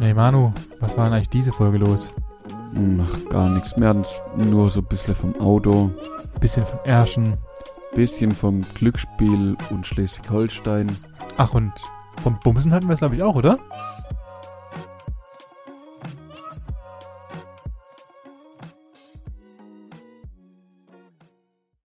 Hey Manu, was war denn eigentlich diese Folge los? Hm, ach, gar nichts mehr, nur so ein bisschen vom Auto. Bisschen vom Erschen. Bisschen vom Glücksspiel und Schleswig-Holstein. Ach, und vom Bumsen hatten wir es, glaube ich, auch, oder?